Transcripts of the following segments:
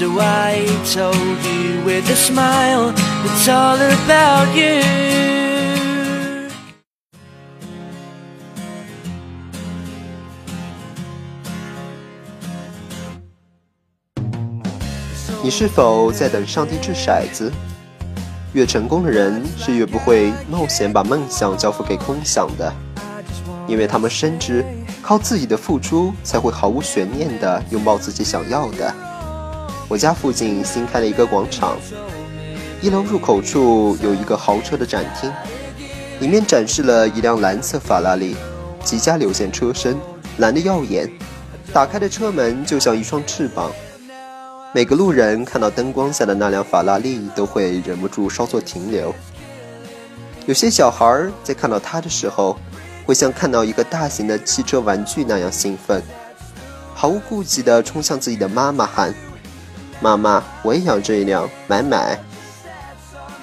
So I told you with a smile, it's all about you. 你是否在等上帝掷骰子？越成功的人是越不会冒险把梦想交付给空想的，因为他们深知，靠自己的付出才会毫无悬念地拥抱自己想要的。我家附近新开了一个广场，一楼入口处有一个豪车的展厅，里面展示了一辆蓝色法拉利，极佳流线车身，蓝的耀眼，打开的车门就像一双翅膀。每个路人看到灯光下的那辆法拉利，都会忍不住稍作停留。有些小孩在看到它的时候，会像看到一个大型的汽车玩具那样兴奋，毫无顾忌地冲向自己的妈妈喊。妈妈，我也要这一辆，买买。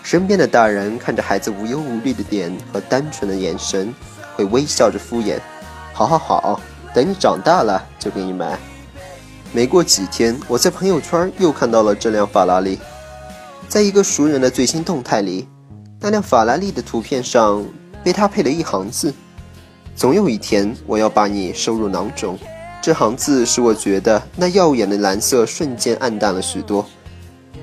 身边的大人看着孩子无忧无虑的脸和单纯的眼神，会微笑着敷衍：“好好好，等你长大了就给你买。”没过几天，我在朋友圈又看到了这辆法拉利，在一个熟人的最新动态里，那辆法拉利的图片上被他配了一行字：“总有一天，我要把你收入囊中。”这行字使我觉得那耀眼的蓝色瞬间暗淡了许多。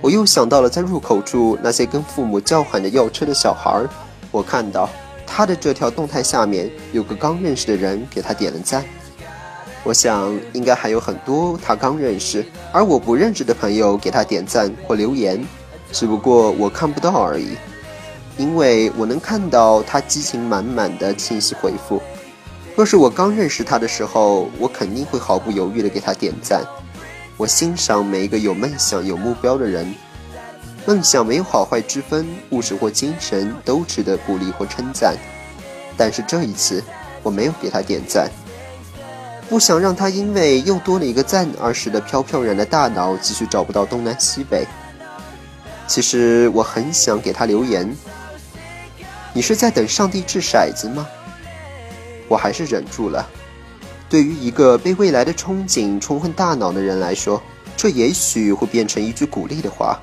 我又想到了在入口处那些跟父母叫喊着要车的小孩儿。我看到他的这条动态下面有个刚认识的人给他点了赞。我想应该还有很多他刚认识而我不认识的朋友给他点赞或留言，只不过我看不到而已，因为我能看到他激情满满的信息回复。若是我刚认识他的时候，我肯定会毫不犹豫地给他点赞。我欣赏每一个有梦想、有目标的人。梦想没有好坏之分，物质或精神都值得鼓励或称赞。但是这一次，我没有给他点赞，不想让他因为又多了一个赞而使得飘飘然的大脑继续找不到东南西北。其实我很想给他留言：你是在等上帝掷骰子吗？我还是忍住了。对于一个被未来的憧憬冲昏大脑的人来说，这也许会变成一句鼓励的话，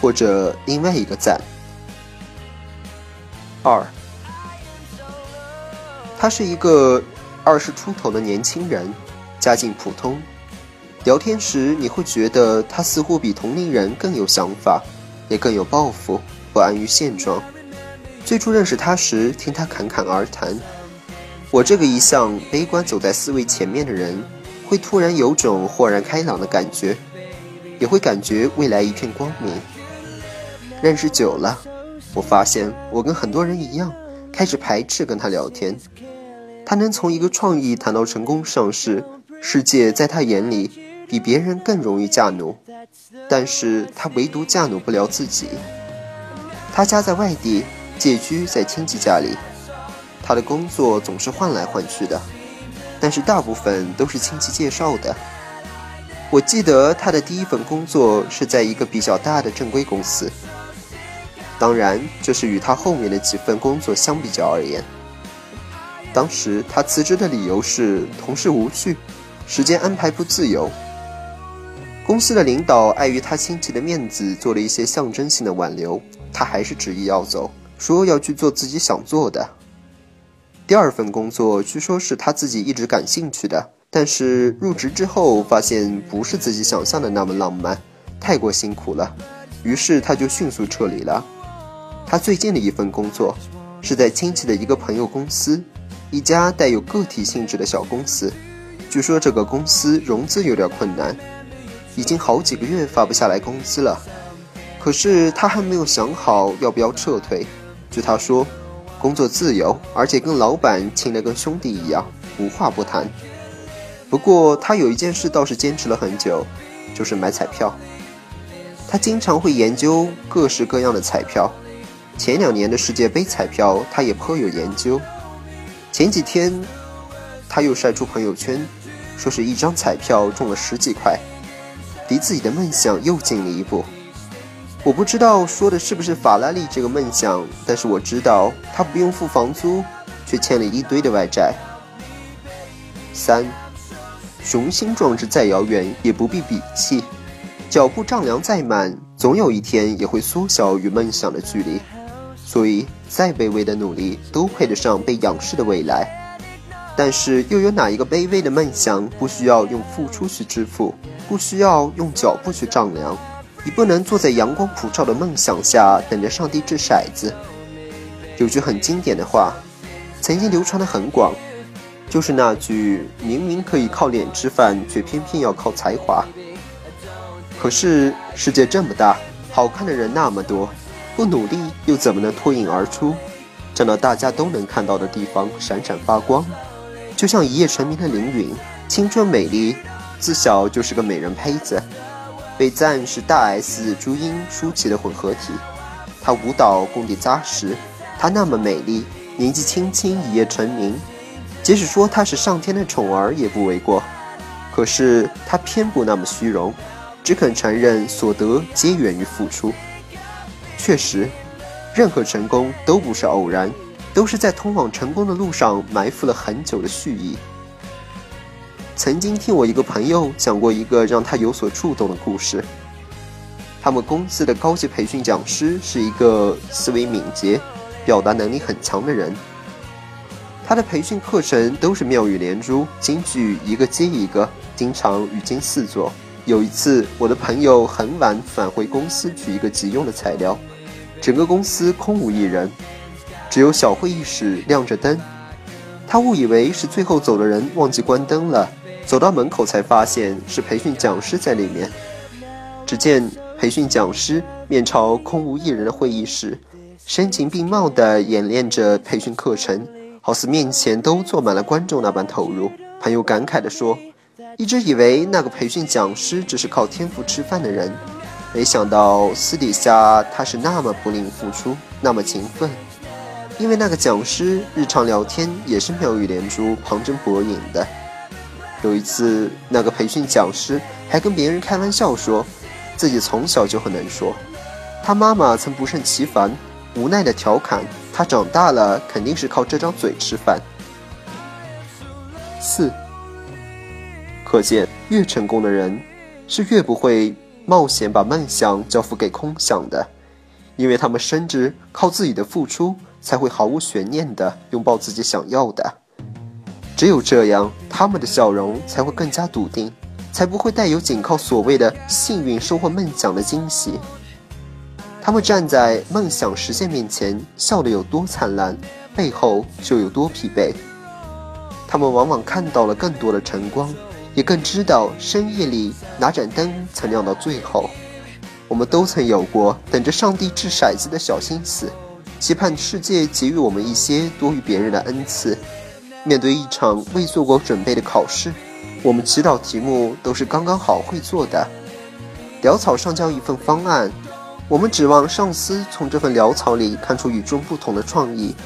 或者另外一个赞。二，他是一个二十出头的年轻人，家境普通。聊天时你会觉得他似乎比同龄人更有想法，也更有抱负，不安于现状。最初认识他时，听他侃侃而谈。我这个一向悲观、走在思维前面的人，会突然有种豁然开朗的感觉，也会感觉未来一片光明。认识久了，我发现我跟很多人一样，开始排斥跟他聊天。他能从一个创意谈到成功上市，世界在他眼里比别人更容易驾驭，但是他唯独驾驭不了自己。他家在外地，借居在亲戚家里。他的工作总是换来换去的，但是大部分都是亲戚介绍的。我记得他的第一份工作是在一个比较大的正规公司，当然这是与他后面的几份工作相比较而言。当时他辞职的理由是同事无趣，时间安排不自由。公司的领导碍于他亲戚的面子，做了一些象征性的挽留，他还是执意要走，说要去做自己想做的。第二份工作据说是他自己一直感兴趣的，但是入职之后发现不是自己想象的那么浪漫，太过辛苦了，于是他就迅速撤离了。他最近的一份工作是在亲戚的一个朋友公司，一家带有个体性质的小公司，据说这个公司融资有点困难。已经好几个月发不下来工资了，可是他还没有想好要不要撤退。据他说，工作自由，而且跟老板亲得跟兄弟一样，无话不谈。不过他有一件事倒是坚持了很久，就是买彩票。他经常会研究各式各样的彩票，前两年的世界杯彩票他也颇有研究。前几天他又晒出朋友圈，说是一张彩票中了十几块。离自己的梦想又近了一步。我不知道说的是不是法拉利这个梦想，但是我知道他不用付房租，却欠了一堆的外债。三，雄心壮志再遥远也不必鄙弃，脚步丈量再慢，总有一天也会缩小与梦想的距离。所以，再卑微的努力都配得上被仰视的未来。但是，又有哪一个卑微的梦想不需要用付出去支付？不需要用脚步去丈量，你不能坐在阳光普照的梦想下等着上帝掷骰子。有句很经典的话，曾经流传的很广，就是那句“明明可以靠脸吃饭，却偏偏要靠才华”。可是世界这么大，好看的人那么多，不努力又怎么能脱颖而出，站到大家都能看到的地方闪闪发光？就像一夜成名的凌云，青春美丽。自小就是个美人胚子，被赞是大 S 朱茵舒淇的混合体。她舞蹈功底扎实，她那么美丽，年纪轻轻一夜成名，即使说她是上天的宠儿也不为过。可是她偏不那么虚荣，只肯承认所得皆源于付出。确实，任何成功都不是偶然，都是在通往成功的路上埋伏了很久的蓄意。曾经听我一个朋友讲过一个让他有所触动的故事。他们公司的高级培训讲师是一个思维敏捷、表达能力很强的人。他的培训课程都是妙语连珠，金句一个接一个，经常语惊四座。有一次，我的朋友很晚返回公司取一个急用的材料，整个公司空无一人，只有小会议室亮着灯。他误以为是最后走的人忘记关灯了。走到门口才发现是培训讲师在里面。只见培训讲师面朝空无一人的会议室，声情并茂地演练着培训课程，好似面前都坐满了观众那般投入。朋友感慨地说：“一直以为那个培训讲师只是靠天赋吃饭的人，没想到私底下他是那么不吝付出，那么勤奋。因为那个讲师日常聊天也是妙语连珠、旁征博引的。”有一次，那个培训讲师还跟别人开玩笑说，自己从小就很能说，他妈妈曾不胜其烦，无奈的调侃他长大了肯定是靠这张嘴吃饭。四，可见越成功的人，是越不会冒险把梦想交付给空想的，因为他们深知靠自己的付出才会毫无悬念的拥抱自己想要的。只有这样，他们的笑容才会更加笃定，才不会带有仅靠所谓的幸运收获梦想的惊喜。他们站在梦想实现面前，笑得有多灿烂，背后就有多疲惫。他们往往看到了更多的晨光，也更知道深夜里哪盏灯曾亮到最后。我们都曾有过等着上帝掷骰子的小心思，期盼世界给予我们一些多于别人的恩赐。面对一场未做过准备的考试，我们祈祷题目都是刚刚好会做的。潦草上交一份方案，我们指望上司从这份潦草里看出与众不同的创意。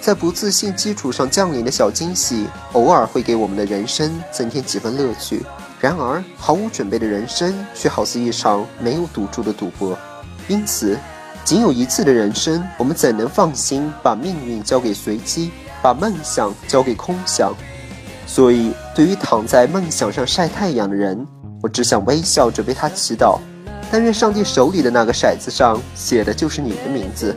在不自信基础上降临的小惊喜，偶尔会给我们的人生增添几分乐趣。然而，毫无准备的人生却好似一场没有赌注的赌博。因此，仅有一次的人生，我们怎能放心把命运交给随机？把梦想交给空想，所以对于躺在梦想上晒太阳的人，我只想微笑着为他祈祷，但愿上帝手里的那个骰子上写的就是你的名字。